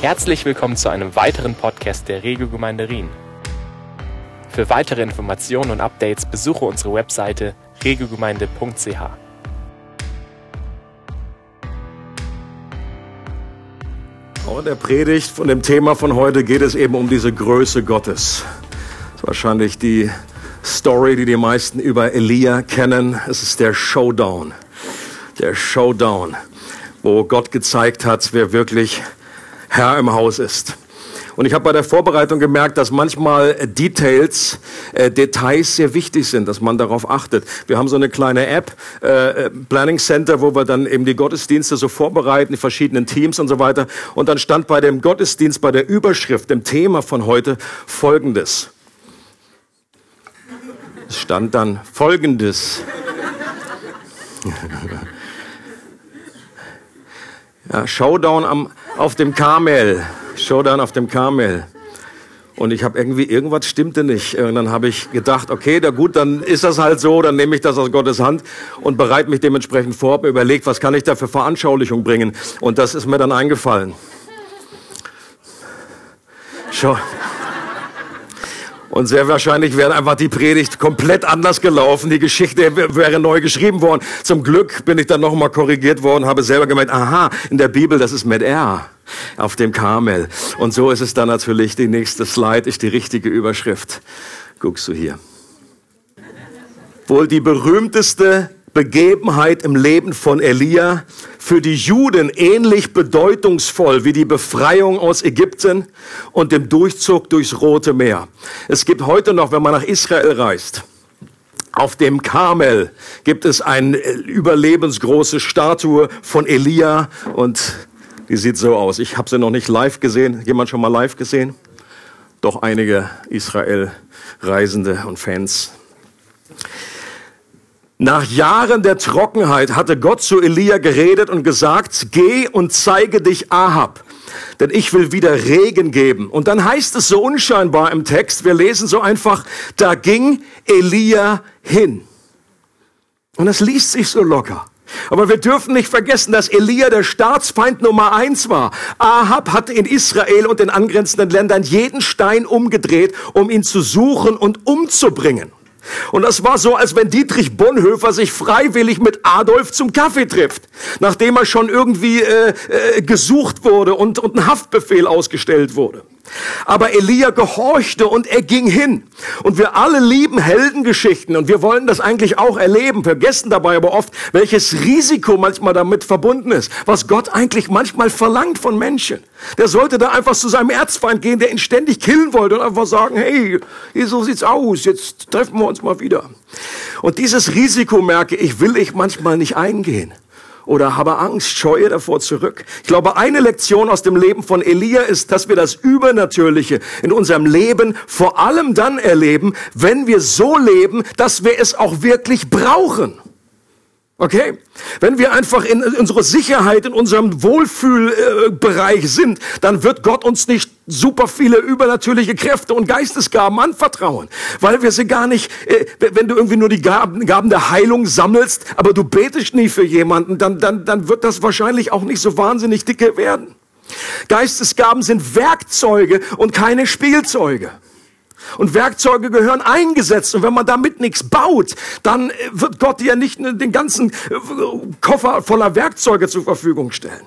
Herzlich willkommen zu einem weiteren Podcast der Regiogemeinde Rien. Für weitere Informationen und Updates besuche unsere Webseite regiogemeinde.ch. Auch in der Predigt von dem Thema von heute geht es eben um diese Größe Gottes. Das ist wahrscheinlich die Story, die die meisten über Elia kennen. Es ist der Showdown. Der Showdown, wo Gott gezeigt hat, wer wirklich Herr im Haus ist. Und ich habe bei der Vorbereitung gemerkt, dass manchmal Details, äh, Details sehr wichtig sind, dass man darauf achtet. Wir haben so eine kleine App, äh, Planning Center, wo wir dann eben die Gottesdienste so vorbereiten, die verschiedenen Teams und so weiter. Und dann stand bei dem Gottesdienst, bei der Überschrift, dem Thema von heute Folgendes. Es stand dann Folgendes. ja, Showdown am, auf dem Karmel. Showdown auf dem Karmel. Und ich habe irgendwie, irgendwas stimmte nicht. Und dann habe ich gedacht, okay, da gut, dann ist das halt so, dann nehme ich das aus Gottes Hand und bereite mich dementsprechend vor, habe mir überlegt, was kann ich da für Veranschaulichung bringen. Und das ist mir dann eingefallen. Schau. Und sehr wahrscheinlich wäre einfach die Predigt komplett anders gelaufen. Die Geschichte wäre neu geschrieben worden. Zum Glück bin ich dann nochmal korrigiert worden, habe selber gemeint, aha, in der Bibel, das ist mit R auf dem Karmel. Und so ist es dann natürlich, die nächste Slide ist die richtige Überschrift. Guckst du hier. Wohl die berühmteste Begebenheit im Leben von Elia, für die Juden ähnlich bedeutungsvoll wie die Befreiung aus Ägypten und dem Durchzug durchs Rote Meer. Es gibt heute noch, wenn man nach Israel reist, auf dem Karmel gibt es eine überlebensgroße Statue von Elia und die sieht so aus. Ich habe sie noch nicht live gesehen. Jemand schon mal live gesehen? Doch einige Israel-Reisende und Fans. Nach Jahren der Trockenheit hatte Gott zu Elia geredet und gesagt, geh und zeige dich Ahab, denn ich will wieder Regen geben. Und dann heißt es so unscheinbar im Text, wir lesen so einfach, da ging Elia hin. Und das liest sich so locker. Aber wir dürfen nicht vergessen, dass Elia der Staatsfeind Nummer eins war. Ahab hatte in Israel und den angrenzenden Ländern jeden Stein umgedreht, um ihn zu suchen und umzubringen. Und das war so, als wenn Dietrich Bonhoeffer sich freiwillig mit Adolf zum Kaffee trifft, nachdem er schon irgendwie äh, äh, gesucht wurde und, und ein Haftbefehl ausgestellt wurde. Aber Elia gehorchte und er ging hin. Und wir alle lieben Heldengeschichten und wir wollen das eigentlich auch erleben, vergessen dabei aber oft, welches Risiko manchmal damit verbunden ist, was Gott eigentlich manchmal verlangt von Menschen. Der sollte da einfach zu seinem Erzfeind gehen, der ihn ständig killen wollte und einfach sagen, hey, so sieht's aus, jetzt treffen wir uns mal wieder. Und dieses Risiko merke ich, will ich manchmal nicht eingehen oder habe Angst, scheue davor zurück. Ich glaube, eine Lektion aus dem Leben von Elia ist, dass wir das Übernatürliche in unserem Leben vor allem dann erleben, wenn wir so leben, dass wir es auch wirklich brauchen. Okay? Wenn wir einfach in unserer Sicherheit, in unserem Wohlfühlbereich sind, dann wird Gott uns nicht super viele übernatürliche Kräfte und Geistesgaben anvertrauen, weil wir sie gar nicht, äh, wenn du irgendwie nur die Gaben, Gaben der Heilung sammelst, aber du betest nie für jemanden, dann, dann, dann wird das wahrscheinlich auch nicht so wahnsinnig dicke werden. Geistesgaben sind Werkzeuge und keine Spielzeuge. Und Werkzeuge gehören eingesetzt. Und wenn man damit nichts baut, dann äh, wird Gott dir nicht den ganzen äh, Koffer voller Werkzeuge zur Verfügung stellen.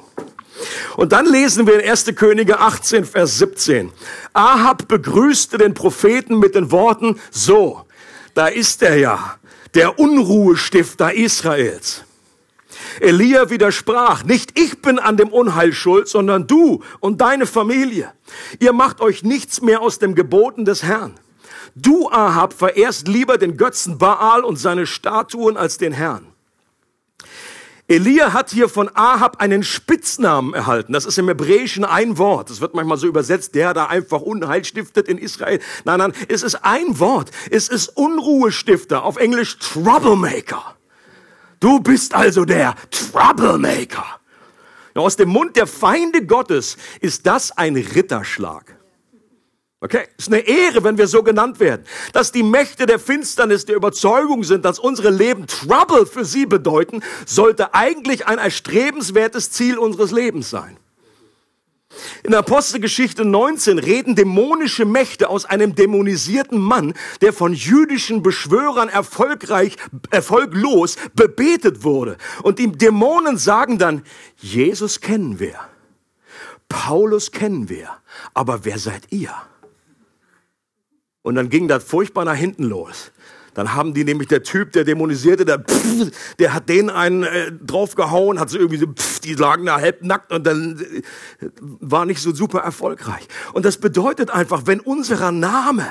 Und dann lesen wir in 1. Könige 18, Vers 17. Ahab begrüßte den Propheten mit den Worten, so, da ist er ja, der Unruhestifter Israels. Elia widersprach, nicht ich bin an dem Unheil schuld, sondern du und deine Familie. Ihr macht euch nichts mehr aus dem Geboten des Herrn. Du, Ahab, verehrst lieber den Götzen Baal und seine Statuen als den Herrn. Elia hat hier von Ahab einen Spitznamen erhalten. Das ist im Hebräischen ein Wort. Das wird manchmal so übersetzt, der da einfach Unheil stiftet in Israel. Nein, nein, es ist ein Wort. Es ist Unruhestifter, auf Englisch Troublemaker. Du bist also der Troublemaker. Aus dem Mund der Feinde Gottes ist das ein Ritterschlag. Okay, ist eine Ehre, wenn wir so genannt werden. Dass die Mächte der Finsternis der Überzeugung sind, dass unsere Leben Trouble für sie bedeuten, sollte eigentlich ein erstrebenswertes Ziel unseres Lebens sein. In Apostelgeschichte 19 reden dämonische Mächte aus einem dämonisierten Mann, der von jüdischen Beschwörern erfolgreich, erfolglos bebetet wurde. Und die Dämonen sagen dann, Jesus kennen wir, Paulus kennen wir, aber wer seid ihr? Und dann ging das furchtbar nach hinten los. Dann haben die nämlich der Typ, der dämonisierte, der, pff, der hat denen einen äh, draufgehauen, hat so irgendwie so, pff, die lagen da halbnackt und dann äh, war nicht so super erfolgreich. Und das bedeutet einfach, wenn unser Name,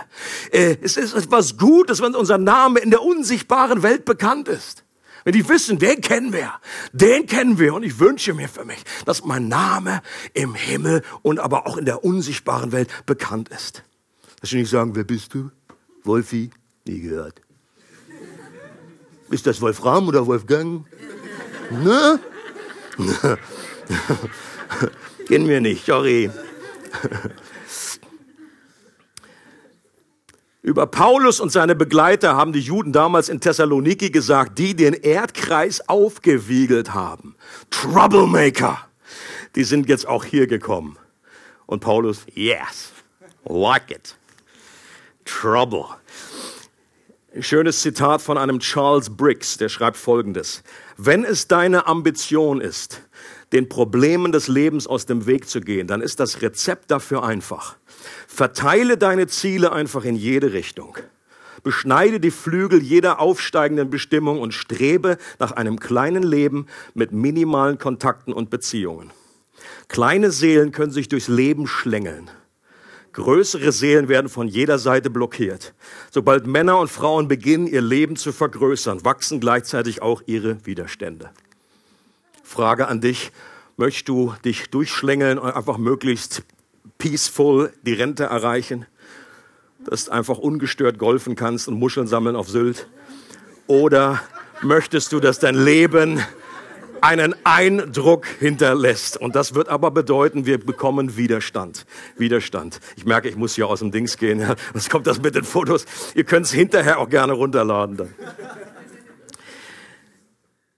äh, es ist etwas Gutes, wenn unser Name in der unsichtbaren Welt bekannt ist. Wenn die wissen, den kennen wir, den kennen wir. Und ich wünsche mir für mich, dass mein Name im Himmel und aber auch in der unsichtbaren Welt bekannt ist. Dass sie nicht sagen, wer bist du? Wolfi? Nie gehört. Ist das Wolfram oder Wolfgang? Ne? Kennen wir nicht, sorry. Über Paulus und seine Begleiter haben die Juden damals in Thessaloniki gesagt, die den Erdkreis aufgewiegelt haben. Troublemaker. Die sind jetzt auch hier gekommen. Und Paulus, yes, like it. Trouble. Schönes Zitat von einem Charles Briggs, der schreibt Folgendes. Wenn es deine Ambition ist, den Problemen des Lebens aus dem Weg zu gehen, dann ist das Rezept dafür einfach. Verteile deine Ziele einfach in jede Richtung. Beschneide die Flügel jeder aufsteigenden Bestimmung und strebe nach einem kleinen Leben mit minimalen Kontakten und Beziehungen. Kleine Seelen können sich durchs Leben schlängeln. Größere Seelen werden von jeder Seite blockiert. Sobald Männer und Frauen beginnen, ihr Leben zu vergrößern, wachsen gleichzeitig auch ihre Widerstände. Frage an dich, möchtest du dich durchschlängeln und einfach möglichst peaceful die Rente erreichen? Dass du einfach ungestört golfen kannst und Muscheln sammeln auf Sylt? Oder möchtest du, dass dein Leben einen Eindruck hinterlässt. Und das wird aber bedeuten, wir bekommen Widerstand. Widerstand. Ich merke, ich muss hier aus dem Dings gehen. Ja. Was kommt das mit den Fotos? Ihr könnt es hinterher auch gerne runterladen. Dann.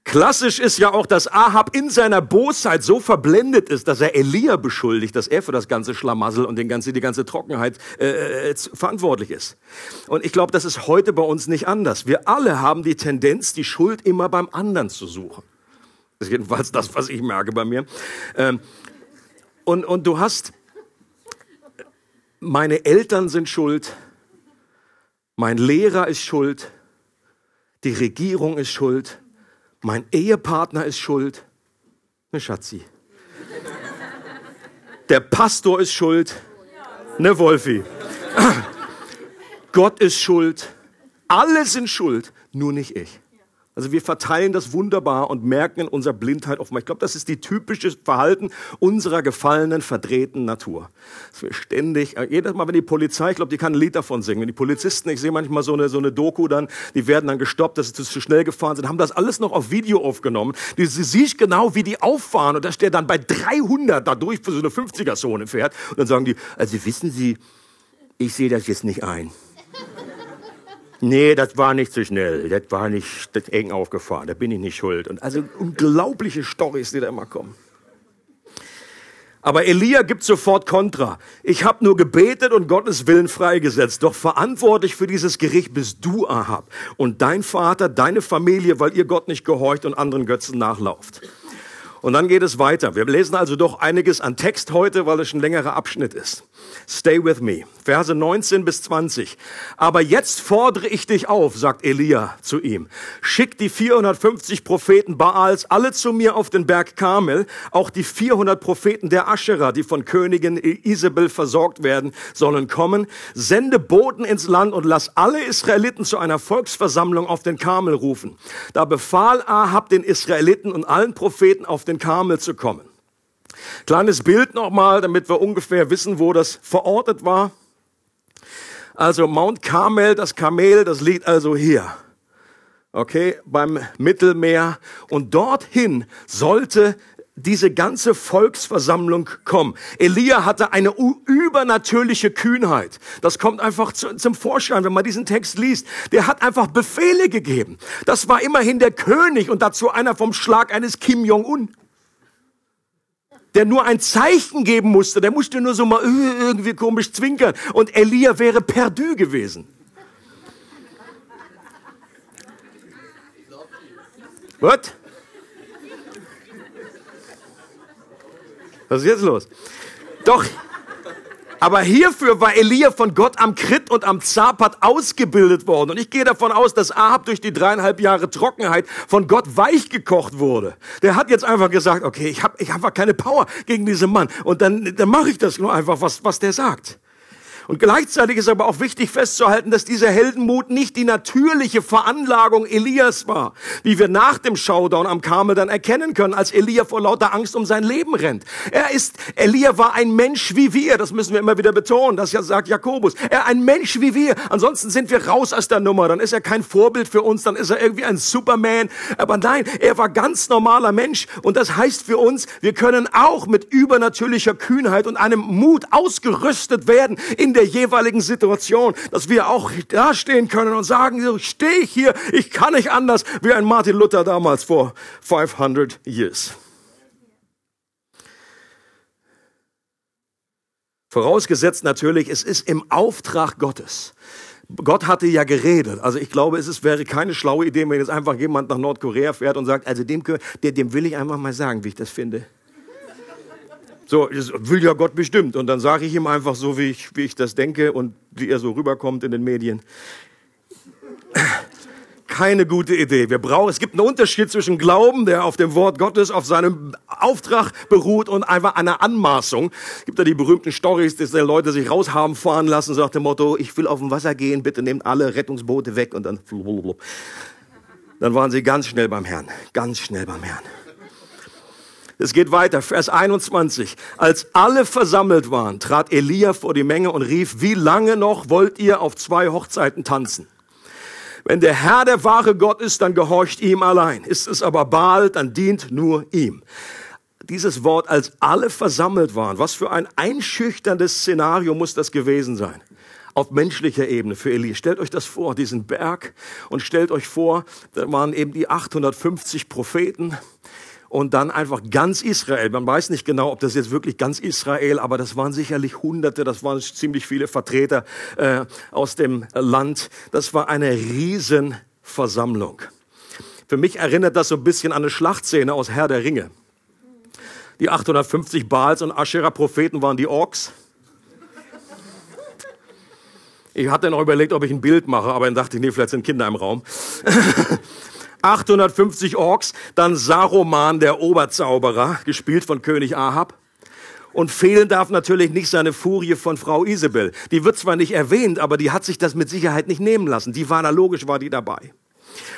Klassisch ist ja auch, dass Ahab in seiner Bosheit so verblendet ist, dass er Elia beschuldigt, dass er für das ganze Schlamassel und den ganze, die ganze Trockenheit äh, äh verantwortlich ist. Und ich glaube, das ist heute bei uns nicht anders. Wir alle haben die Tendenz, die Schuld immer beim anderen zu suchen. Das ist jedenfalls das, was ich merke bei mir. Ähm, und, und du hast, meine Eltern sind schuld, mein Lehrer ist schuld, die Regierung ist schuld, mein Ehepartner ist schuld, ne Schatzi. Der Pastor ist schuld, ne Wolfi. Gott ist schuld, alle sind schuld, nur nicht ich. Also wir verteilen das wunderbar und merken in unserer Blindheit oftmals. Ich glaube, das ist die typische Verhalten unserer gefallenen, verdrehten Natur. Dass wir ständig, äh, jedes Mal, wenn die Polizei, ich glaube, die kann ein Lied davon singen. Wenn die Polizisten, ich sehe manchmal so eine, so eine Doku dann, die werden dann gestoppt, dass sie zu schnell gefahren sind, haben das alles noch auf Video aufgenommen. Du siehst genau, wie die auffahren und dass der dann bei 300 da durch für so eine 50er-Zone fährt. Und dann sagen die, also wissen Sie, ich sehe das jetzt nicht ein. Nee, das war nicht zu schnell. Das war nicht das eng aufgefahren. Da bin ich nicht schuld. Und also unglaubliche Storys, die da immer kommen. Aber Elia gibt sofort Kontra. Ich habe nur gebetet und Gottes Willen freigesetzt. Doch verantwortlich für dieses Gericht bist du, Ahab. Und dein Vater, deine Familie, weil ihr Gott nicht gehorcht und anderen Götzen nachlauft. Und dann geht es weiter. Wir lesen also doch einiges an Text heute, weil es ein längerer Abschnitt ist. Stay with me. Verse 19 bis 20. Aber jetzt fordere ich dich auf, sagt Elia zu ihm. Schick die 450 Propheten Baals alle zu mir auf den Berg Karmel. Auch die 400 Propheten der Aschera, die von Königin Isabel versorgt werden, sollen kommen. Sende Boten ins Land und lass alle Israeliten zu einer Volksversammlung auf den Karmel rufen. Da befahl Ahab den Israeliten und allen Propheten auf den Karmel zu kommen. Kleines Bild nochmal, damit wir ungefähr wissen, wo das verortet war. Also Mount Carmel, das Kamel, das liegt also hier. Okay, beim Mittelmeer. Und dorthin sollte diese ganze Volksversammlung kommen. Elia hatte eine übernatürliche Kühnheit. Das kommt einfach zu, zum Vorschein, wenn man diesen Text liest. Der hat einfach Befehle gegeben. Das war immerhin der König und dazu einer vom Schlag eines Kim Jong-un. Der nur ein Zeichen geben musste. Der musste nur so mal äh, irgendwie komisch zwinkern. Und Elia wäre perdu gewesen. Was? Was ist jetzt los? Doch, aber hierfür war Elia von Gott am Krit und am Zapat ausgebildet worden. Und ich gehe davon aus, dass Ahab durch die dreieinhalb Jahre Trockenheit von Gott weichgekocht wurde. Der hat jetzt einfach gesagt, okay, ich habe ich hab keine Power gegen diesen Mann. Und dann, dann mache ich das nur einfach, was, was der sagt. Und gleichzeitig ist aber auch wichtig festzuhalten, dass dieser Heldenmut nicht die natürliche Veranlagung Elias war, wie wir nach dem Showdown am Karmel dann erkennen können, als Elia vor lauter Angst um sein Leben rennt. Er ist, Elia war ein Mensch wie wir, das müssen wir immer wieder betonen, das sagt Jakobus. Er ein Mensch wie wir, ansonsten sind wir raus aus der Nummer, dann ist er kein Vorbild für uns, dann ist er irgendwie ein Superman. Aber nein, er war ganz normaler Mensch und das heißt für uns, wir können auch mit übernatürlicher Kühnheit und einem Mut ausgerüstet werden in der jeweiligen Situation, dass wir auch dastehen können und sagen, so stehe ich hier, ich kann nicht anders, wie ein Martin Luther damals vor 500 years. Vorausgesetzt natürlich, es ist im Auftrag Gottes. Gott hatte ja geredet. Also ich glaube, es ist, wäre keine schlaue Idee, wenn jetzt einfach jemand nach Nordkorea fährt und sagt, also dem, dem will ich einfach mal sagen, wie ich das finde. So, das will ja Gott bestimmt. Und dann sage ich ihm einfach so, wie ich, wie ich das denke und wie er so rüberkommt in den Medien. Keine gute Idee. Wir brauchen, es gibt einen Unterschied zwischen Glauben, der auf dem Wort Gottes, auf seinem Auftrag beruht und einfach einer Anmaßung. Es gibt da die berühmten Stories, dass Leute sich raus haben fahren lassen, sagt dem Motto, ich will auf dem Wasser gehen, bitte nehmt alle Rettungsboote weg und dann, dann waren sie ganz schnell beim Herrn. Ganz schnell beim Herrn. Es geht weiter, Vers 21. Als alle versammelt waren, trat Elia vor die Menge und rief, wie lange noch wollt ihr auf zwei Hochzeiten tanzen? Wenn der Herr der wahre Gott ist, dann gehorcht ihm allein. Ist es aber Baal, dann dient nur ihm. Dieses Wort, als alle versammelt waren, was für ein einschüchterndes Szenario muss das gewesen sein? auf menschlicher Ebene für Elia. Stellt euch das vor, diesen Berg, und stellt euch vor, da waren eben die 850 Propheten, und dann einfach ganz Israel. Man weiß nicht genau, ob das jetzt wirklich ganz Israel, aber das waren sicherlich Hunderte, das waren ziemlich viele Vertreter äh, aus dem Land. Das war eine Riesenversammlung. Für mich erinnert das so ein bisschen an eine Schlachtszene aus Herr der Ringe. Die 850 Baals und Asherah-Propheten waren die Orks. Ich hatte noch überlegt, ob ich ein Bild mache, aber dann dachte ich, nee, vielleicht sind Kinder im Raum. 850 Orks, dann Saruman, der Oberzauberer, gespielt von König Ahab. Und fehlen darf natürlich nicht seine Furie von Frau Isabel. Die wird zwar nicht erwähnt, aber die hat sich das mit Sicherheit nicht nehmen lassen. Die war da logisch, war die dabei.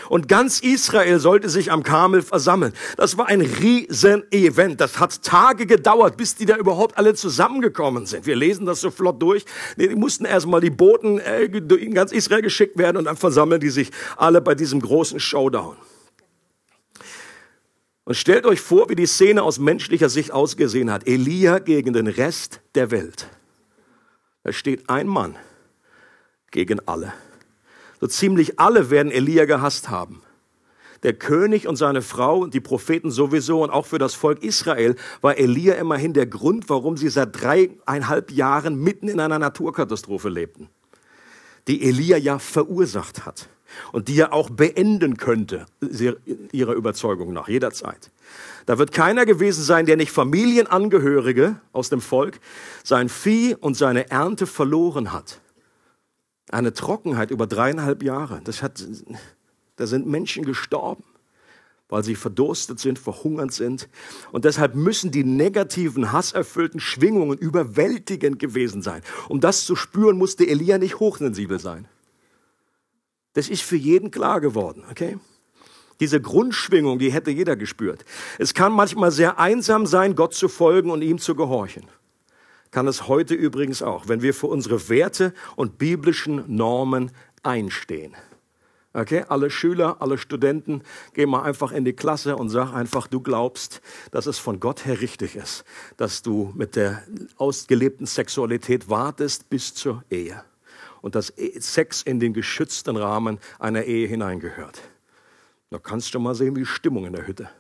Und ganz Israel sollte sich am Karmel versammeln. Das war ein Riesen-Event. Das hat Tage gedauert, bis die da überhaupt alle zusammengekommen sind. Wir lesen das so flott durch. Die mussten erstmal die Boten äh, in ganz Israel geschickt werden und dann versammeln die sich alle bei diesem großen Showdown. Und stellt euch vor, wie die Szene aus menschlicher Sicht ausgesehen hat. Elia gegen den Rest der Welt. Da steht ein Mann gegen alle. So ziemlich alle werden Elia gehasst haben. Der König und seine Frau und die Propheten sowieso und auch für das Volk Israel war Elia immerhin der Grund, warum sie seit dreieinhalb Jahren mitten in einer Naturkatastrophe lebten, die Elia ja verursacht hat und die er auch beenden könnte, ihrer Überzeugung nach, jederzeit. Da wird keiner gewesen sein, der nicht Familienangehörige aus dem Volk, sein Vieh und seine Ernte verloren hat. Eine Trockenheit über dreieinhalb Jahre. Das hat, da sind Menschen gestorben, weil sie verdurstet sind, verhungert sind. Und deshalb müssen die negativen, hasserfüllten Schwingungen überwältigend gewesen sein. Um das zu spüren, musste Elia nicht hochsensibel sein. Das ist für jeden klar geworden, okay? Diese Grundschwingung, die hätte jeder gespürt. Es kann manchmal sehr einsam sein, Gott zu folgen und ihm zu gehorchen kann es heute übrigens auch, wenn wir für unsere Werte und biblischen Normen einstehen. Okay, alle Schüler, alle Studenten, geh mal einfach in die Klasse und sag einfach, du glaubst, dass es von Gott her richtig ist, dass du mit der ausgelebten Sexualität wartest bis zur Ehe und dass Sex in den geschützten Rahmen einer Ehe hineingehört. Da kannst du mal sehen, wie Stimmung in der Hütte.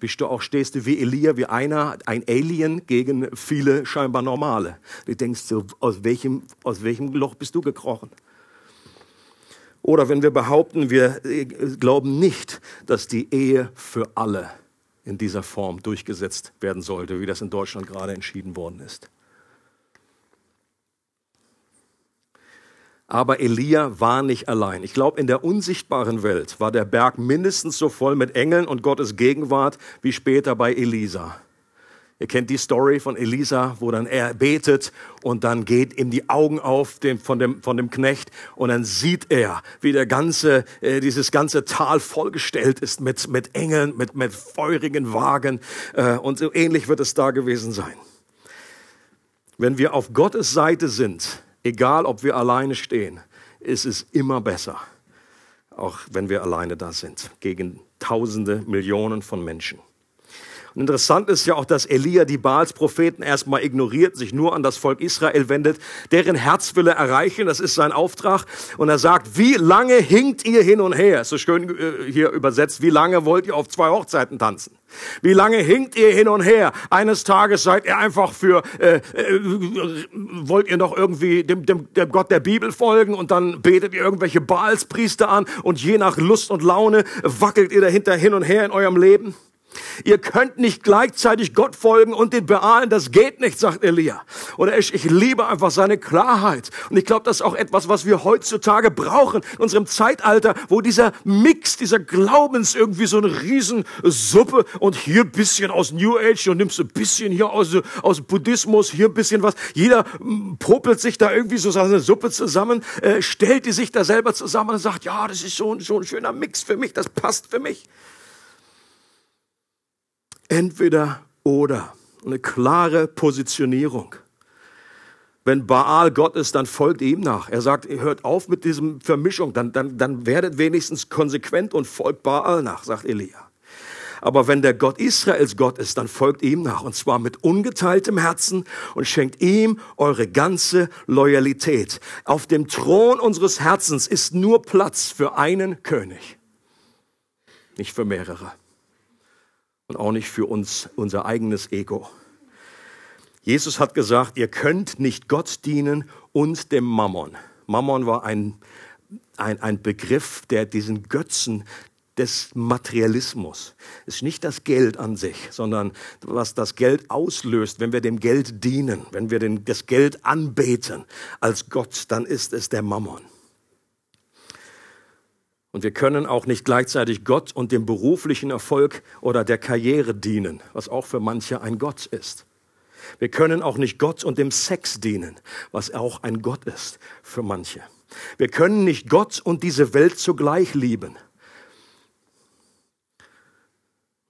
Bist du auch, stehst du wie Elia, wie einer, ein Alien gegen viele scheinbar Normale. Du denkst so, aus welchem, aus welchem Loch bist du gekrochen? Oder wenn wir behaupten, wir äh, glauben nicht, dass die Ehe für alle in dieser Form durchgesetzt werden sollte, wie das in Deutschland gerade entschieden worden ist. Aber Elia war nicht allein. Ich glaube, in der unsichtbaren Welt war der Berg mindestens so voll mit Engeln und Gottes Gegenwart wie später bei Elisa. Ihr kennt die Story von Elisa, wo dann er betet und dann geht ihm die Augen auf dem, von, dem, von dem Knecht und dann sieht er, wie der ganze, äh, dieses ganze Tal vollgestellt ist mit, mit Engeln, mit, mit feurigen Wagen äh, und so ähnlich wird es da gewesen sein. Wenn wir auf Gottes Seite sind, Egal, ob wir alleine stehen, ist es immer besser, auch wenn wir alleine da sind, gegen Tausende, Millionen von Menschen. Interessant ist ja auch, dass Elia die Baals Propheten erstmal ignoriert, sich nur an das Volk Israel wendet, deren Herz will er erreichen, das ist sein Auftrag. Und er sagt, wie lange hinkt ihr hin und her? So schön äh, hier übersetzt, wie lange wollt ihr auf zwei Hochzeiten tanzen? Wie lange hinkt ihr hin und her? Eines Tages seid ihr einfach für, äh, äh, wollt ihr noch irgendwie dem, dem, dem Gott der Bibel folgen und dann betet ihr irgendwelche Baalspriester an und je nach Lust und Laune wackelt ihr dahinter hin und her in eurem Leben? Ihr könnt nicht gleichzeitig Gott folgen und den Bealen, das geht nicht, sagt Elia. Oder ich, ich liebe einfach seine Klarheit. Und ich glaube, das ist auch etwas, was wir heutzutage brauchen, in unserem Zeitalter, wo dieser Mix, dieser Glaubens irgendwie so eine Riesensuppe und hier bisschen aus New Age und nimmst ein bisschen hier aus, aus Buddhismus, hier ein bisschen was. Jeder mm, popelt sich da irgendwie so seine Suppe zusammen, äh, stellt die sich da selber zusammen und sagt, ja, das ist so, so ein schöner Mix für mich, das passt für mich. Entweder oder. Eine klare Positionierung. Wenn Baal Gott ist, dann folgt ihm nach. Er sagt, hört auf mit diesem Vermischung, dann, dann, dann werdet wenigstens konsequent und folgt Baal nach, sagt Elia. Aber wenn der Gott Israels Gott ist, dann folgt ihm nach. Und zwar mit ungeteiltem Herzen und schenkt ihm eure ganze Loyalität. Auf dem Thron unseres Herzens ist nur Platz für einen König, nicht für mehrere und auch nicht für uns, unser eigenes Ego. Jesus hat gesagt, ihr könnt nicht Gott dienen und dem Mammon. Mammon war ein, ein, ein Begriff, der diesen Götzen des Materialismus. Es ist nicht das Geld an sich, sondern was das Geld auslöst, wenn wir dem Geld dienen, wenn wir den, das Geld anbeten als Gott, dann ist es der Mammon. Und wir können auch nicht gleichzeitig Gott und dem beruflichen Erfolg oder der Karriere dienen, was auch für manche ein Gott ist. Wir können auch nicht Gott und dem Sex dienen, was auch ein Gott ist für manche. Wir können nicht Gott und diese Welt zugleich lieben.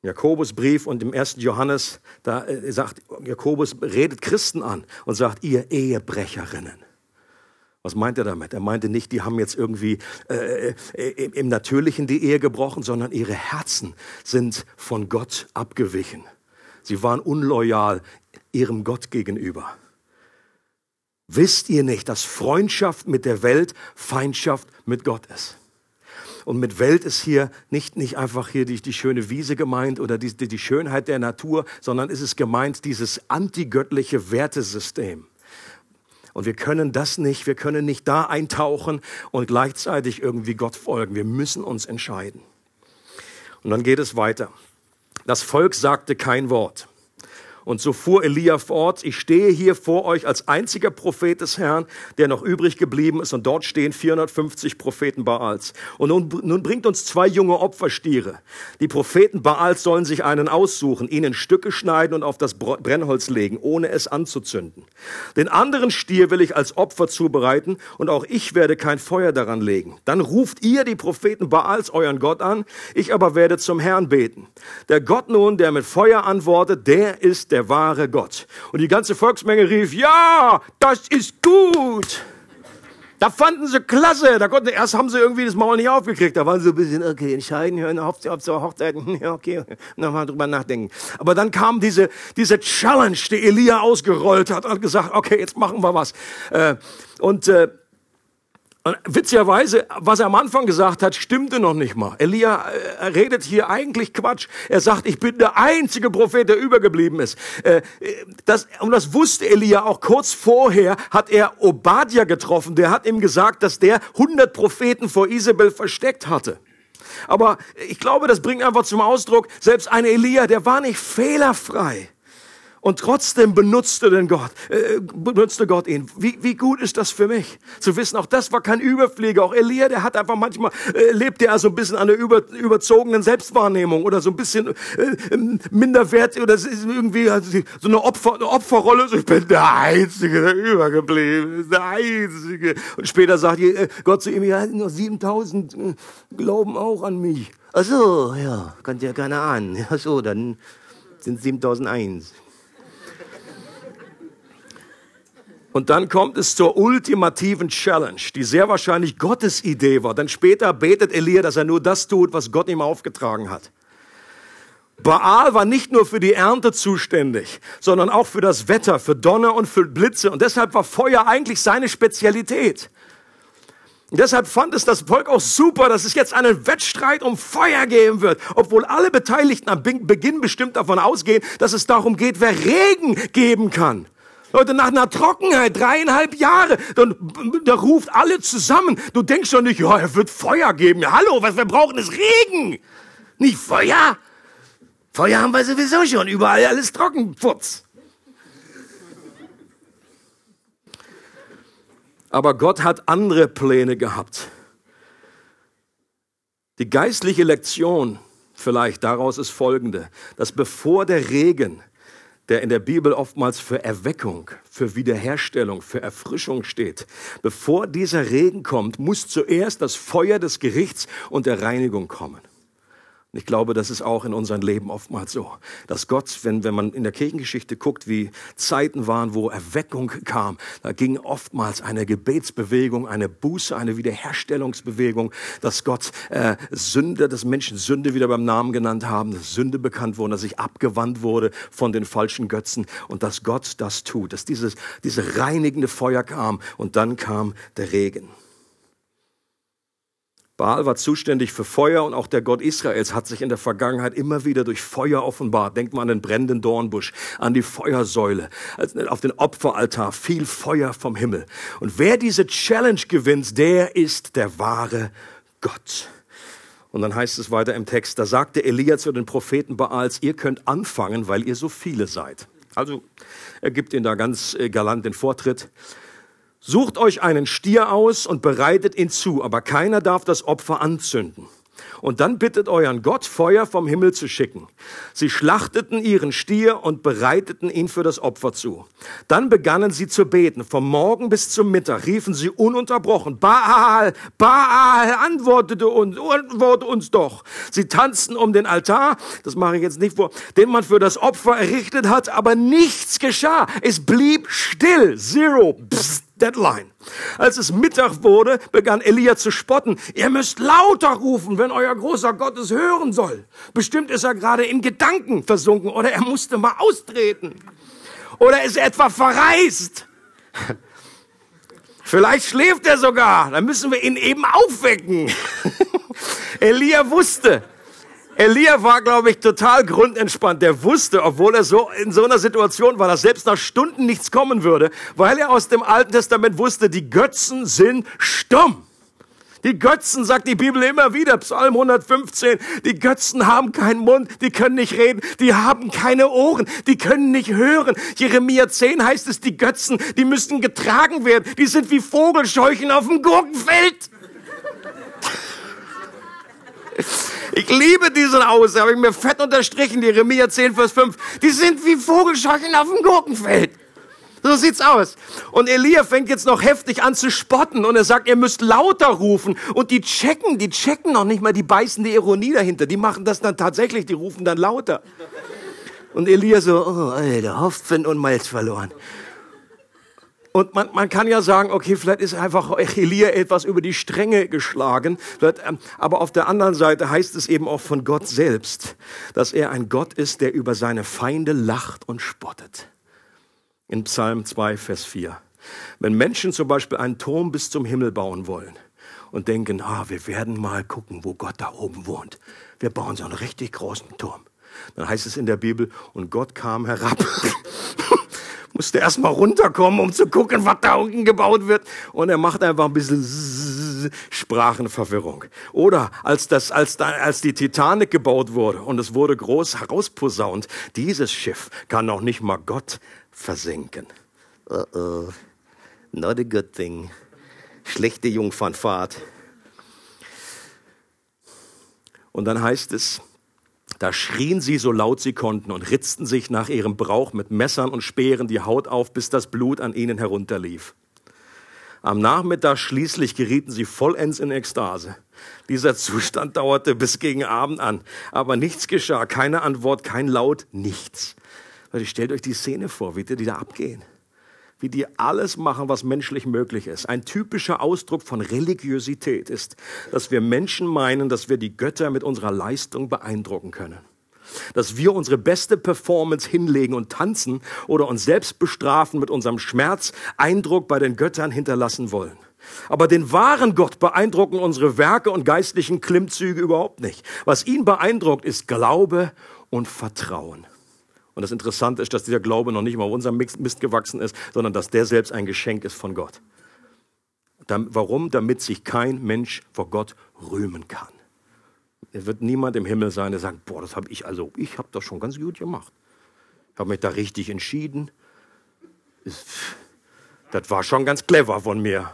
Jakobusbrief und im ersten Johannes, da äh, sagt Jakobus, redet Christen an und sagt, ihr Ehebrecherinnen. Was meint er damit? Er meinte nicht, die haben jetzt irgendwie äh, äh, im Natürlichen die Ehe gebrochen, sondern ihre Herzen sind von Gott abgewichen. Sie waren unloyal ihrem Gott gegenüber. Wisst ihr nicht, dass Freundschaft mit der Welt Feindschaft mit Gott ist? Und mit Welt ist hier nicht, nicht einfach hier die, die schöne Wiese gemeint oder die, die, die Schönheit der Natur, sondern ist es gemeint dieses antigöttliche Wertesystem. Und wir können das nicht, wir können nicht da eintauchen und gleichzeitig irgendwie Gott folgen. Wir müssen uns entscheiden. Und dann geht es weiter. Das Volk sagte kein Wort. Und so fuhr Elia fort, ich stehe hier vor euch als einziger Prophet des Herrn, der noch übrig geblieben ist. Und dort stehen 450 Propheten Baals. Und nun, nun bringt uns zwei junge Opferstiere. Die Propheten Baals sollen sich einen aussuchen, ihn in Stücke schneiden und auf das Brennholz legen, ohne es anzuzünden. Den anderen Stier will ich als Opfer zubereiten und auch ich werde kein Feuer daran legen. Dann ruft ihr die Propheten Baals euren Gott an, ich aber werde zum Herrn beten. Der Gott nun, der mit Feuer antwortet, der ist der der wahre Gott. Und die ganze Volksmenge rief, ja, das ist gut. Da fanden sie klasse. Da konnten, erst haben sie irgendwie das Maul nicht aufgekriegt. Da waren sie ein bisschen, okay, entscheiden, hören auf, auf zur Hochzeit. Ja, okay, nochmal drüber nachdenken. Aber dann kam diese, diese Challenge, die Elia ausgerollt hat und gesagt, okay, jetzt machen wir was. Äh, und, äh, witzigerweise, was er am Anfang gesagt hat, stimmte noch nicht mal. Elia äh, redet hier eigentlich Quatsch. Er sagt, ich bin der einzige Prophet, der übergeblieben ist. Äh, das, und das wusste Elia auch kurz vorher, hat er Obadja getroffen. Der hat ihm gesagt, dass der 100 Propheten vor Isabel versteckt hatte. Aber ich glaube, das bringt einfach zum Ausdruck, selbst ein Elia, der war nicht fehlerfrei. Und trotzdem benutzte den Gott, äh, benutzte Gott ihn. Wie, wie gut ist das für mich? Zu wissen, auch das war kein Überflieger. Auch Elia, der hat einfach manchmal, äh, lebt er so ein bisschen an einer über, überzogenen Selbstwahrnehmung oder so ein bisschen äh, minderwert oder irgendwie so eine, Opfer, eine Opferrolle. Ich bin der Einzige, der übergeblieben ist, der Einzige. Und später sagt äh, Gott zu ihm, ja, nur 7000 äh, glauben auch an mich. Ach so, ja, kann ja keiner ahnen. Ach so, dann sind 7001. Und dann kommt es zur ultimativen Challenge, die sehr wahrscheinlich Gottes Idee war. Denn später betet Elia, dass er nur das tut, was Gott ihm aufgetragen hat. Baal war nicht nur für die Ernte zuständig, sondern auch für das Wetter, für Donner und für Blitze. Und deshalb war Feuer eigentlich seine Spezialität. Und deshalb fand es das Volk auch super, dass es jetzt einen Wettstreit um Feuer geben wird, obwohl alle Beteiligten am Beginn bestimmt davon ausgehen, dass es darum geht, wer Regen geben kann. Leute, nach einer Trockenheit, dreieinhalb Jahre, dann, da ruft alle zusammen. Du denkst doch nicht, ja, er wird Feuer geben. Hallo, was wir brauchen ist Regen. Nicht Feuer. Feuer haben wir sowieso schon. Überall alles trocken. Putz. Aber Gott hat andere Pläne gehabt. Die geistliche Lektion vielleicht daraus ist folgende, dass bevor der Regen der in der Bibel oftmals für Erweckung, für Wiederherstellung, für Erfrischung steht. Bevor dieser Regen kommt, muss zuerst das Feuer des Gerichts und der Reinigung kommen. Und ich glaube, das ist auch in unserem Leben oftmals so, dass Gott, wenn, wenn man in der Kirchengeschichte guckt, wie Zeiten waren, wo Erweckung kam, da ging oftmals eine Gebetsbewegung, eine Buße, eine Wiederherstellungsbewegung, dass Gott äh, Sünde, dass Menschen Sünde wieder beim Namen genannt haben, dass Sünde bekannt wurde, dass sich abgewandt wurde von den falschen Götzen und dass Gott das tut, dass dieses, diese reinigende Feuer kam und dann kam der Regen. Baal war zuständig für Feuer und auch der Gott Israels hat sich in der Vergangenheit immer wieder durch Feuer offenbart. Denkt mal an den brennenden Dornbusch, an die Feuersäule, auf den Opferaltar, viel Feuer vom Himmel. Und wer diese Challenge gewinnt, der ist der wahre Gott. Und dann heißt es weiter im Text, da sagte Elia zu den Propheten Baals, ihr könnt anfangen, weil ihr so viele seid. Also er gibt ihnen da ganz äh, galant den Vortritt. Sucht euch einen Stier aus und bereitet ihn zu, aber keiner darf das Opfer anzünden. Und dann bittet euren Gott, Feuer vom Himmel zu schicken. Sie schlachteten ihren Stier und bereiteten ihn für das Opfer zu. Dann begannen sie zu beten. Vom Morgen bis zum Mittag riefen sie ununterbrochen, Baal, Baal, antwortete uns, antworte uns doch. Sie tanzten um den Altar, das mache ich jetzt nicht vor, den man für das Opfer errichtet hat, aber nichts geschah. Es blieb still, zero, Psst. Deadline. Als es Mittag wurde, begann Elia zu spotten. Ihr müsst lauter rufen, wenn euer großer Gott es hören soll. Bestimmt ist er gerade in Gedanken versunken oder er musste mal austreten. Oder ist er etwa verreist. Vielleicht schläft er sogar. Dann müssen wir ihn eben aufwecken. Elia wusste, Elia war, glaube ich, total grundentspannt. Der wusste, obwohl er so in so einer Situation war, dass selbst nach Stunden nichts kommen würde, weil er aus dem Alten Testament wusste, die Götzen sind stumm. Die Götzen, sagt die Bibel immer wieder, Psalm 115, die Götzen haben keinen Mund, die können nicht reden, die haben keine Ohren, die können nicht hören. Jeremia 10 heißt es, die Götzen, die müssen getragen werden, die sind wie Vogelscheuchen auf dem Gurkenfeld. Ich liebe diesen Aus, habe ich mir fett unterstrichen, Jeremia 10, Vers 5. Die sind wie Vogelscheuchen auf dem Gurkenfeld. So sieht's aus. Und Elia fängt jetzt noch heftig an zu spotten und er sagt, ihr müsst lauter rufen. Und die checken, die checken noch nicht mal die beißende Ironie dahinter. Die machen das dann tatsächlich, die rufen dann lauter. Und Elia so, oh, Alter, Hopfen und Malz verloren. Und man, man kann ja sagen, okay, vielleicht ist einfach Elia etwas über die Stränge geschlagen. Ähm, aber auf der anderen Seite heißt es eben auch von Gott selbst, dass er ein Gott ist, der über seine Feinde lacht und spottet. In Psalm 2, Vers 4. Wenn Menschen zum Beispiel einen Turm bis zum Himmel bauen wollen und denken, ah, wir werden mal gucken, wo Gott da oben wohnt. Wir bauen so einen richtig großen Turm. Dann heißt es in der Bibel, und Gott kam herab. Musste erst mal runterkommen, um zu gucken, was da unten gebaut wird. Und er macht einfach ein bisschen Sprachenverwirrung. Oder als, das, als, da, als die Titanic gebaut wurde und es wurde groß herausposaunt, dieses Schiff kann noch nicht mal Gott versenken. Uh -oh. Not a good thing. Schlechte Jungfernfahrt. Und dann heißt es, da schrien sie so laut sie konnten und ritzten sich nach ihrem Brauch mit Messern und Speeren die Haut auf, bis das Blut an ihnen herunterlief. Am Nachmittag schließlich gerieten sie vollends in Ekstase. Dieser Zustand dauerte bis gegen Abend an, aber nichts geschah, keine Antwort, kein Laut, nichts. Weil stellt euch die Szene vor, wie die da abgehen wie die alles machen, was menschlich möglich ist. Ein typischer Ausdruck von Religiosität ist, dass wir Menschen meinen, dass wir die Götter mit unserer Leistung beeindrucken können. Dass wir unsere beste Performance hinlegen und tanzen oder uns selbst bestrafen mit unserem Schmerz, Eindruck bei den Göttern hinterlassen wollen. Aber den wahren Gott beeindrucken unsere Werke und geistlichen Klimmzüge überhaupt nicht. Was ihn beeindruckt, ist Glaube und Vertrauen. Und das Interessante ist, dass dieser Glaube noch nicht mal auf unserem Mist gewachsen ist, sondern dass der selbst ein Geschenk ist von Gott. Warum? Damit sich kein Mensch vor Gott rühmen kann. Es wird niemand im Himmel sein, der sagt, boah, das habe ich, also ich habe das schon ganz gut gemacht. Ich habe mich da richtig entschieden. Das war schon ganz clever von mir.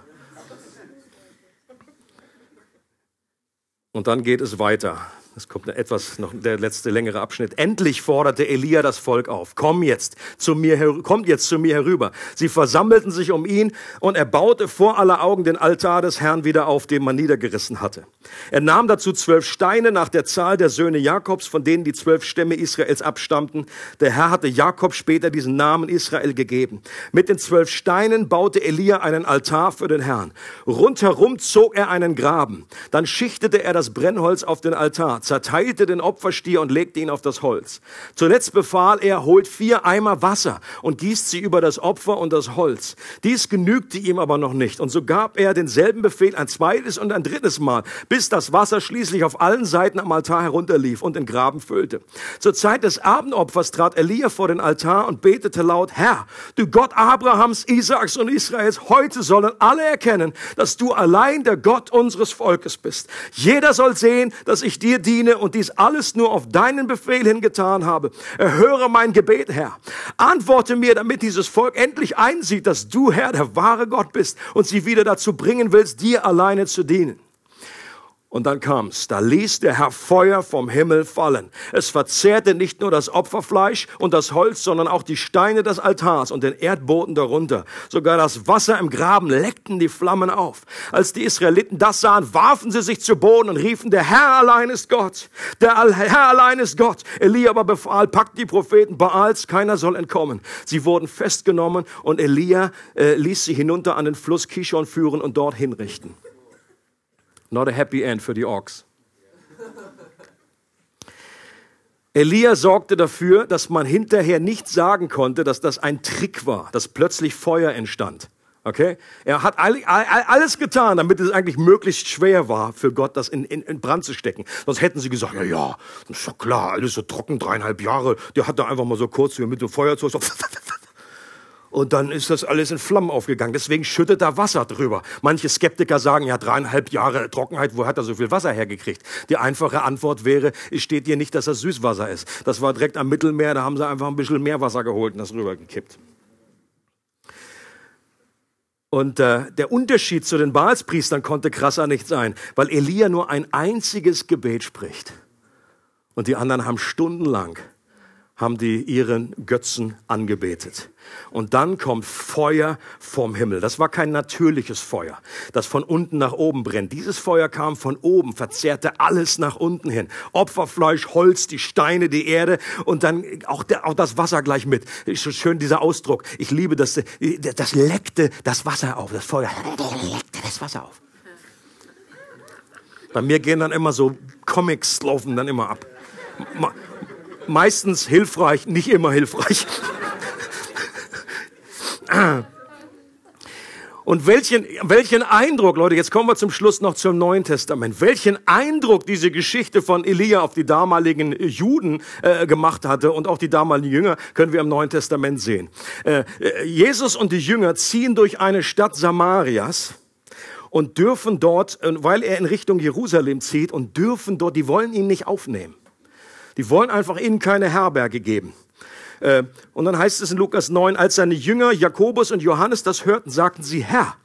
Und dann geht es weiter. Es kommt etwas noch der letzte längere Abschnitt. Endlich forderte Elia das Volk auf. Komm jetzt zu mir, kommt jetzt zu mir herüber. Sie versammelten sich um ihn und er baute vor aller Augen den Altar des Herrn wieder auf, den man niedergerissen hatte. Er nahm dazu zwölf Steine nach der Zahl der Söhne Jakobs, von denen die zwölf Stämme Israels abstammten. Der Herr hatte Jakob später diesen Namen Israel gegeben. Mit den zwölf Steinen baute Elia einen Altar für den Herrn. Rundherum zog er einen Graben. Dann schichtete er das Brennholz auf den Altar zerteilte den Opferstier und legte ihn auf das Holz. Zuletzt befahl er, holt vier Eimer Wasser und gießt sie über das Opfer und das Holz. Dies genügte ihm aber noch nicht. Und so gab er denselben Befehl ein zweites und ein drittes Mal, bis das Wasser schließlich auf allen Seiten am Altar herunterlief und den Graben füllte. Zur Zeit des Abendopfers trat Elia vor den Altar und betete laut, Herr, du Gott Abrahams, Isaaks und Israels, heute sollen alle erkennen, dass du allein der Gott unseres Volkes bist. Jeder soll sehen, dass ich dir die diene und dies alles nur auf deinen Befehl hin getan habe. Erhöre mein Gebet, Herr. Antworte mir, damit dieses Volk endlich einsieht, dass du, Herr, der wahre Gott bist und sie wieder dazu bringen willst, dir alleine zu dienen. Und dann kam's. Da ließ der Herr Feuer vom Himmel fallen. Es verzehrte nicht nur das Opferfleisch und das Holz, sondern auch die Steine des Altars und den Erdboden darunter. Sogar das Wasser im Graben leckten die Flammen auf. Als die Israeliten das sahen, warfen sie sich zu Boden und riefen, der Herr allein ist Gott. Der Herr allein ist Gott. Elia aber befahl, packt die Propheten Baals, keiner soll entkommen. Sie wurden festgenommen und Elia äh, ließ sie hinunter an den Fluss Kishon führen und dort hinrichten. Not a happy end für die Orks. Elia sorgte dafür, dass man hinterher nicht sagen konnte, dass das ein Trick war, dass plötzlich Feuer entstand. Okay? Er hat alles getan, damit es eigentlich möglichst schwer war für Gott, das in, in, in Brand zu stecken. Sonst hätten sie gesagt, ja, das ist doch klar, alles so trocken, dreieinhalb Jahre. Der hat da einfach mal so kurz mit dem Feuerzeug so und dann ist das alles in Flammen aufgegangen. Deswegen schüttet da Wasser drüber. Manche Skeptiker sagen, ja, dreieinhalb Jahre Trockenheit, wo hat er so viel Wasser hergekriegt? Die einfache Antwort wäre, es steht dir nicht, dass das Süßwasser ist. Das war direkt am Mittelmeer, da haben sie einfach ein bisschen Meerwasser geholt und das rübergekippt. Und äh, der Unterschied zu den Baalspriestern konnte krasser nicht sein, weil Elia nur ein einziges Gebet spricht. Und die anderen haben stundenlang haben die ihren Götzen angebetet. Und dann kommt Feuer vom Himmel. Das war kein natürliches Feuer, das von unten nach oben brennt. Dieses Feuer kam von oben, verzehrte alles nach unten hin. Opferfleisch, Holz, die Steine, die Erde und dann auch, der, auch das Wasser gleich mit. Ist so schön dieser Ausdruck. Ich liebe das. Das leckte das Wasser auf. Das Feuer leckte das Wasser auf. Bei mir gehen dann immer so Comics laufen dann immer ab meistens hilfreich, nicht immer hilfreich. Und welchen, welchen Eindruck, Leute, jetzt kommen wir zum Schluss noch zum Neuen Testament, welchen Eindruck diese Geschichte von Elia auf die damaligen Juden äh, gemacht hatte und auch die damaligen Jünger, können wir im Neuen Testament sehen. Äh, äh Jesus und die Jünger ziehen durch eine Stadt Samarias und dürfen dort, äh, weil er in Richtung Jerusalem zieht und dürfen dort, die wollen ihn nicht aufnehmen. Die wollen einfach ihnen keine Herberge geben. Äh, und dann heißt es in Lukas 9, als seine Jünger Jakobus und Johannes das hörten, sagten sie, Herr,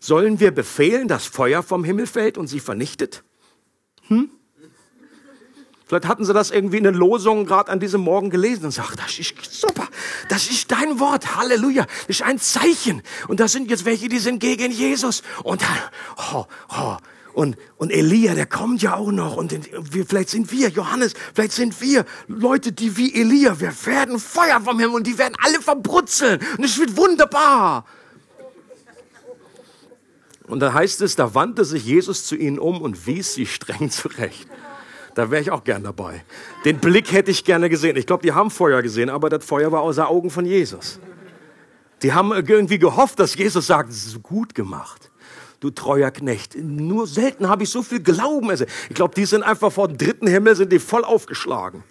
sollen wir befehlen, dass Feuer vom Himmel fällt und sie vernichtet? Hm? Vielleicht hatten sie das irgendwie in den Losungen gerade an diesem Morgen gelesen und sagt, das ist super, das ist dein Wort, Halleluja, das ist ein Zeichen. Und da sind jetzt welche, die sind gegen Jesus. Und dann, oh, oh, und, und Elia, der kommt ja auch noch. Und wir, vielleicht sind wir, Johannes, vielleicht sind wir Leute, die wie Elia, wir werden Feuer vom Himmel und die werden alle verbrutzeln. Und es wird wunderbar. Und da heißt es, da wandte sich Jesus zu ihnen um und wies sie streng zurecht. Da wäre ich auch gern dabei. Den Blick hätte ich gerne gesehen. Ich glaube, die haben Feuer gesehen, aber das Feuer war außer Augen von Jesus. Die haben irgendwie gehofft, dass Jesus sagt, es ist gut gemacht du treuer Knecht. Nur selten habe ich so viel Glauben. Also, ich glaube, die sind einfach vor dem dritten Himmel, sind die voll aufgeschlagen.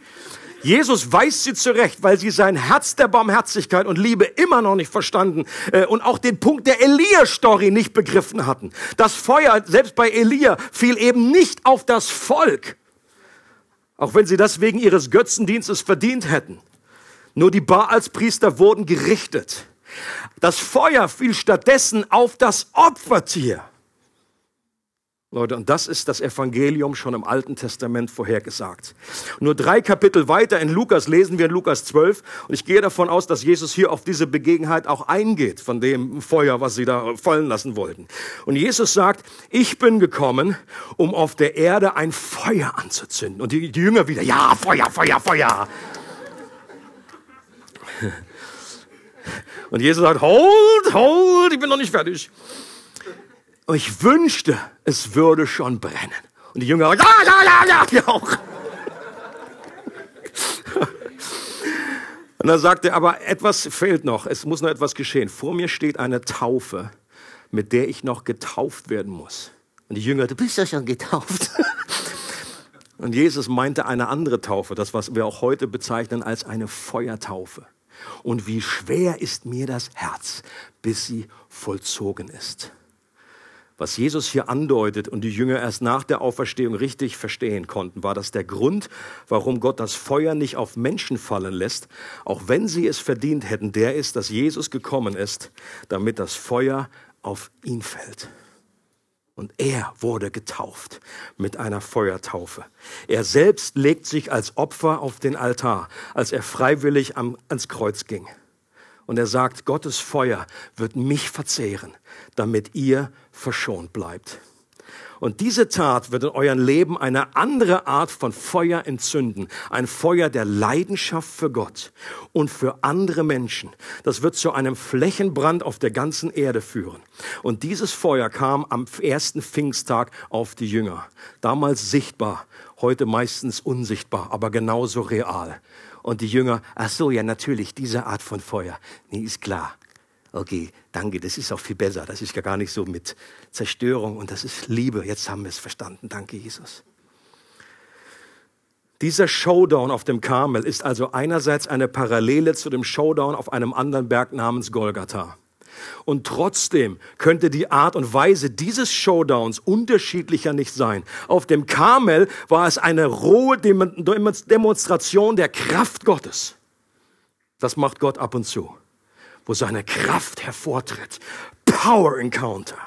Jesus weist sie zurecht, weil sie sein Herz der Barmherzigkeit und Liebe immer noch nicht verstanden äh, und auch den Punkt der Elia-Story nicht begriffen hatten. Das Feuer, selbst bei Elia, fiel eben nicht auf das Volk, auch wenn sie das wegen ihres Götzendienstes verdient hätten. Nur die Baalspriester wurden gerichtet. Das Feuer fiel stattdessen auf das Opfertier. Leute, und das ist das Evangelium schon im Alten Testament vorhergesagt. Nur drei Kapitel weiter in Lukas lesen wir in Lukas 12 und ich gehe davon aus, dass Jesus hier auf diese Begebenheit auch eingeht von dem Feuer, was sie da fallen lassen wollten. Und Jesus sagt, ich bin gekommen, um auf der Erde ein Feuer anzuzünden. Und die, die Jünger wieder, ja, Feuer, Feuer, Feuer. Und Jesus sagt, hold, hold, ich bin noch nicht fertig. Und ich wünschte, es würde schon brennen. Und die Jünger, ja, ja, ja, ja, ja auch. Und dann sagt er, aber etwas fehlt noch, es muss noch etwas geschehen. Vor mir steht eine Taufe, mit der ich noch getauft werden muss. Und die Jünger, du bist ja schon getauft. Und Jesus meinte eine andere Taufe, das, was wir auch heute bezeichnen als eine Feuertaufe. Und wie schwer ist mir das Herz, bis sie vollzogen ist. Was Jesus hier andeutet und die Jünger erst nach der Auferstehung richtig verstehen konnten, war das der Grund, warum Gott das Feuer nicht auf Menschen fallen lässt, auch wenn sie es verdient hätten, der ist, dass Jesus gekommen ist, damit das Feuer auf ihn fällt. Und er wurde getauft mit einer Feuertaufe. Er selbst legt sich als Opfer auf den Altar, als er freiwillig am, ans Kreuz ging. Und er sagt, Gottes Feuer wird mich verzehren, damit ihr verschont bleibt. Und diese Tat wird in eurem Leben eine andere Art von Feuer entzünden. Ein Feuer der Leidenschaft für Gott und für andere Menschen. Das wird zu einem Flächenbrand auf der ganzen Erde führen. Und dieses Feuer kam am ersten Pfingsttag auf die Jünger. Damals sichtbar, heute meistens unsichtbar, aber genauso real. Und die Jünger, ach so, ja natürlich, diese Art von Feuer. Nee, ist klar. Okay, danke, das ist auch viel besser. Das ist ja gar nicht so mit Zerstörung und das ist Liebe. Jetzt haben wir es verstanden. Danke, Jesus. Dieser Showdown auf dem Karmel ist also einerseits eine Parallele zu dem Showdown auf einem anderen Berg namens Golgatha. Und trotzdem könnte die Art und Weise dieses Showdowns unterschiedlicher nicht sein. Auf dem Karmel war es eine rohe Demonstration der Kraft Gottes. Das macht Gott ab und zu wo seine Kraft hervortritt. Power Encounter.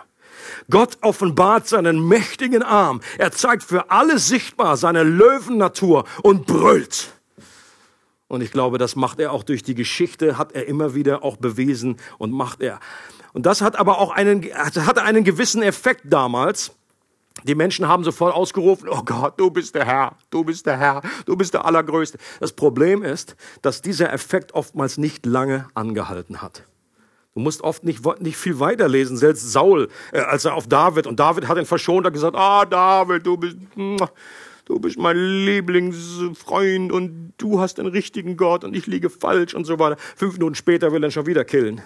Gott offenbart seinen mächtigen Arm. Er zeigt für alle sichtbar seine Löwennatur und brüllt. Und ich glaube, das macht er auch durch die Geschichte, hat er immer wieder auch bewiesen und macht er. Und das hat aber auch einen, hatte einen gewissen Effekt damals. Die Menschen haben sofort ausgerufen, oh Gott, du bist der Herr, du bist der Herr, du bist der Allergrößte. Das Problem ist, dass dieser Effekt oftmals nicht lange angehalten hat. Du musst oft nicht, nicht viel weiterlesen, selbst Saul, äh, als er auf David, und David hat ihn verschont, hat gesagt, ah David, du bist, du bist mein Lieblingsfreund und du hast den richtigen Gott und ich liege falsch und so weiter. Fünf Minuten später will er ihn schon wieder killen.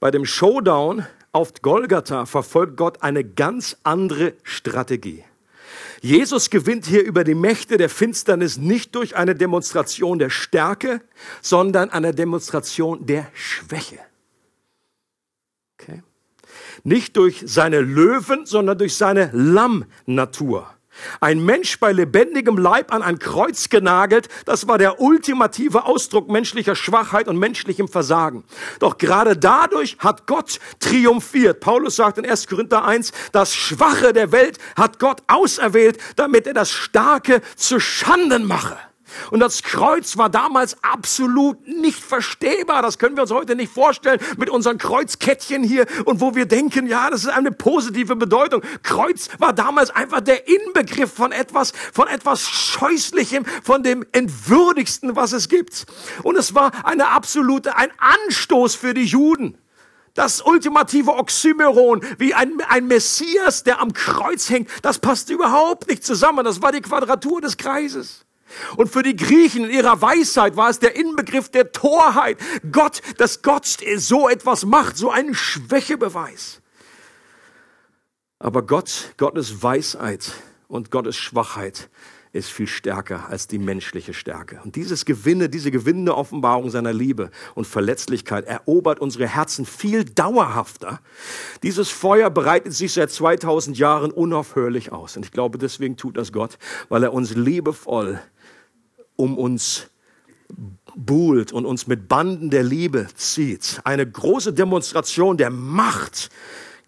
Bei dem Showdown auf Golgatha verfolgt Gott eine ganz andere Strategie. Jesus gewinnt hier über die Mächte der Finsternis nicht durch eine Demonstration der Stärke, sondern eine Demonstration der Schwäche. Okay? Nicht durch seine Löwen, sondern durch seine Lammnatur. Ein Mensch bei lebendigem Leib an ein Kreuz genagelt, das war der ultimative Ausdruck menschlicher Schwachheit und menschlichem Versagen. Doch gerade dadurch hat Gott triumphiert. Paulus sagt in 1. Korinther 1, das Schwache der Welt hat Gott auserwählt, damit er das Starke zu Schanden mache. Und das Kreuz war damals absolut nicht verstehbar. Das können wir uns heute nicht vorstellen mit unseren Kreuzkettchen hier und wo wir denken, ja, das ist eine positive Bedeutung. Kreuz war damals einfach der Inbegriff von etwas, von etwas Scheußlichem, von dem Entwürdigsten, was es gibt. Und es war eine absolute, ein Anstoß für die Juden. Das ultimative Oxymeron, wie ein, ein Messias, der am Kreuz hängt, das passt überhaupt nicht zusammen. Das war die Quadratur des Kreises. Und für die Griechen in ihrer Weisheit war es der Inbegriff der Torheit. Gott, dass Gott so etwas macht, so einen Schwächebeweis. Aber Gott, Gottes Weisheit und Gottes Schwachheit ist viel stärker als die menschliche Stärke. Und dieses Gewinne, diese gewinnende Offenbarung seiner Liebe und Verletzlichkeit erobert unsere Herzen viel dauerhafter. Dieses Feuer breitet sich seit 2000 Jahren unaufhörlich aus. Und ich glaube, deswegen tut das Gott, weil er uns liebevoll um uns buhlt und uns mit Banden der Liebe zieht. Eine große Demonstration der Macht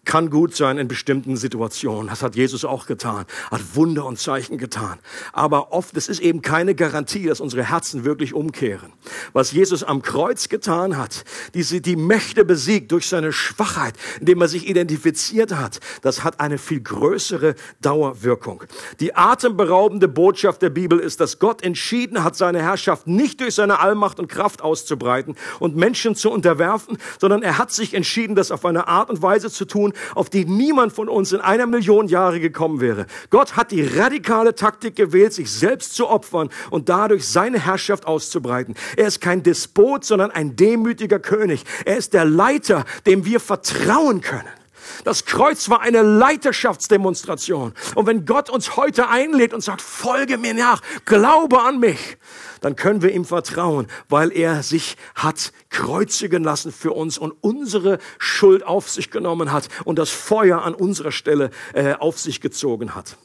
kann gut sein in bestimmten Situationen. Das hat Jesus auch getan, hat Wunder und Zeichen getan. Aber oft, es ist eben keine Garantie, dass unsere Herzen wirklich umkehren. Was Jesus am Kreuz getan hat, diese, die Mächte besiegt durch seine Schwachheit, indem er sich identifiziert hat, das hat eine viel größere Dauerwirkung. Die atemberaubende Botschaft der Bibel ist, dass Gott entschieden hat, seine Herrschaft nicht durch seine Allmacht und Kraft auszubreiten und Menschen zu unterwerfen, sondern er hat sich entschieden, das auf eine Art und Weise zu tun, auf die niemand von uns in einer Million Jahre gekommen wäre. Gott hat die radikale Taktik gewählt, sich selbst zu opfern und dadurch seine Herrschaft auszubreiten. Er ist kein Despot, sondern ein demütiger König. Er ist der Leiter, dem wir vertrauen können. Das Kreuz war eine Leiterschaftsdemonstration. Und wenn Gott uns heute einlädt und sagt, folge mir nach, glaube an mich, dann können wir ihm vertrauen, weil er sich hat kreuzigen lassen für uns und unsere Schuld auf sich genommen hat und das Feuer an unserer Stelle äh, auf sich gezogen hat.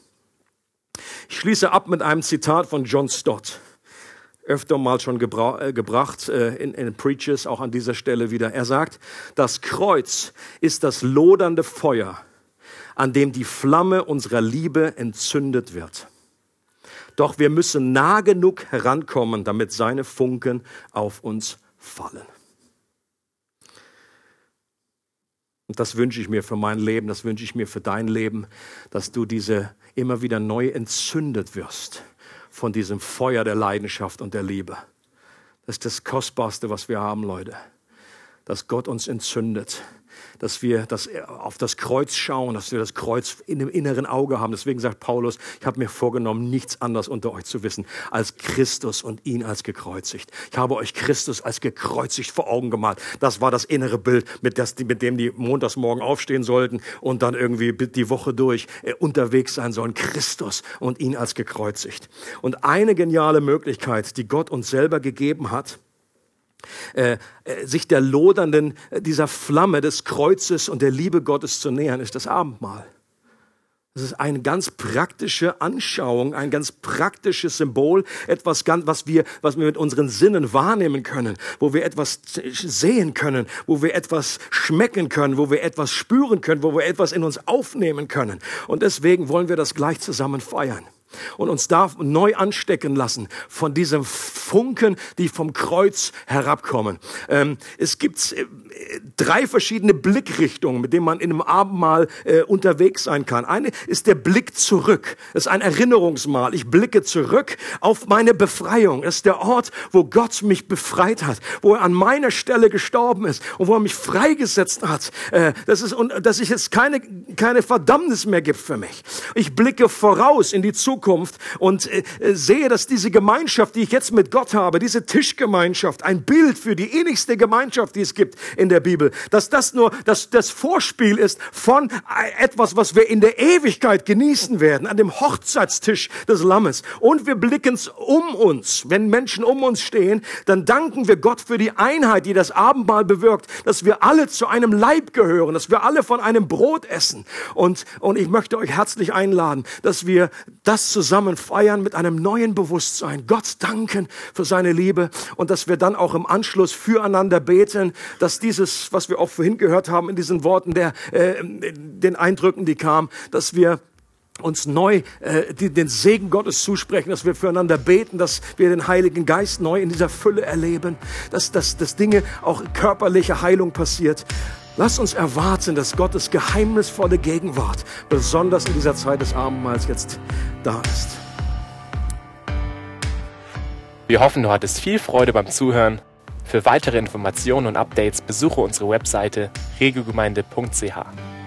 Ich schließe ab mit einem Zitat von John Stott öfter mal schon gebra äh, gebracht äh, in, in Preaches, auch an dieser Stelle wieder. Er sagt, das Kreuz ist das lodernde Feuer, an dem die Flamme unserer Liebe entzündet wird. Doch wir müssen nah genug herankommen, damit seine Funken auf uns fallen. Und das wünsche ich mir für mein Leben, das wünsche ich mir für dein Leben, dass du diese immer wieder neu entzündet wirst von diesem Feuer der Leidenschaft und der Liebe. Das ist das Kostbarste, was wir haben, Leute. Dass Gott uns entzündet dass wir das, auf das Kreuz schauen, dass wir das Kreuz in dem inneren Auge haben. Deswegen sagt Paulus, ich habe mir vorgenommen, nichts anderes unter euch zu wissen als Christus und ihn als gekreuzigt. Ich habe euch Christus als gekreuzigt vor Augen gemalt. Das war das innere Bild, mit, das, mit dem die montags morgen aufstehen sollten und dann irgendwie die Woche durch äh, unterwegs sein sollen. Christus und ihn als gekreuzigt. Und eine geniale Möglichkeit, die Gott uns selber gegeben hat, äh, äh, sich der lodernden, äh, dieser Flamme des Kreuzes und der Liebe Gottes zu nähern, ist das Abendmahl. Das ist eine ganz praktische Anschauung, ein ganz praktisches Symbol, etwas, was wir, was wir mit unseren Sinnen wahrnehmen können, wo wir etwas sehen können, wo wir etwas schmecken können, wo wir etwas spüren können, wo wir etwas in uns aufnehmen können. Und deswegen wollen wir das gleich zusammen feiern und uns darf neu anstecken lassen von diesem Funken, die vom Kreuz herabkommen. Ähm, es gibt äh, drei verschiedene Blickrichtungen, mit denen man in einem Abendmahl äh, unterwegs sein kann. Eine ist der Blick zurück. Das ist ein Erinnerungsmahl. Ich blicke zurück auf meine Befreiung. Das ist der Ort, wo Gott mich befreit hat, wo er an meiner Stelle gestorben ist und wo er mich freigesetzt hat. Äh, das ist, und dass ich jetzt keine, keine Verdammnis mehr gibt für mich. Ich blicke voraus in die Zukunft und äh, sehe, dass diese Gemeinschaft, die ich jetzt mit Gott habe, diese Tischgemeinschaft, ein Bild für die innigste Gemeinschaft, die es gibt, in in der Bibel, dass das nur das, das Vorspiel ist von etwas, was wir in der Ewigkeit genießen werden, an dem Hochzeitstisch des Lammes. Und wir blicken um uns. Wenn Menschen um uns stehen, dann danken wir Gott für die Einheit, die das Abendmahl bewirkt, dass wir alle zu einem Leib gehören, dass wir alle von einem Brot essen. Und, und ich möchte euch herzlich einladen, dass wir das zusammen feiern mit einem neuen Bewusstsein. Gott danken für seine Liebe und dass wir dann auch im Anschluss füreinander beten, dass dieses, was wir auch vorhin gehört haben in diesen Worten, der, äh, den Eindrücken, die kamen, dass wir uns neu äh, die, den Segen Gottes zusprechen, dass wir füreinander beten, dass wir den Heiligen Geist neu in dieser Fülle erleben, dass, dass, dass Dinge auch körperliche Heilung passiert. Lass uns erwarten, dass Gottes geheimnisvolle Gegenwart besonders in dieser Zeit des Abendmahls jetzt da ist. Wir hoffen, du hattest viel Freude beim Zuhören. Für weitere Informationen und Updates besuche unsere Webseite regelgemeinde.ch.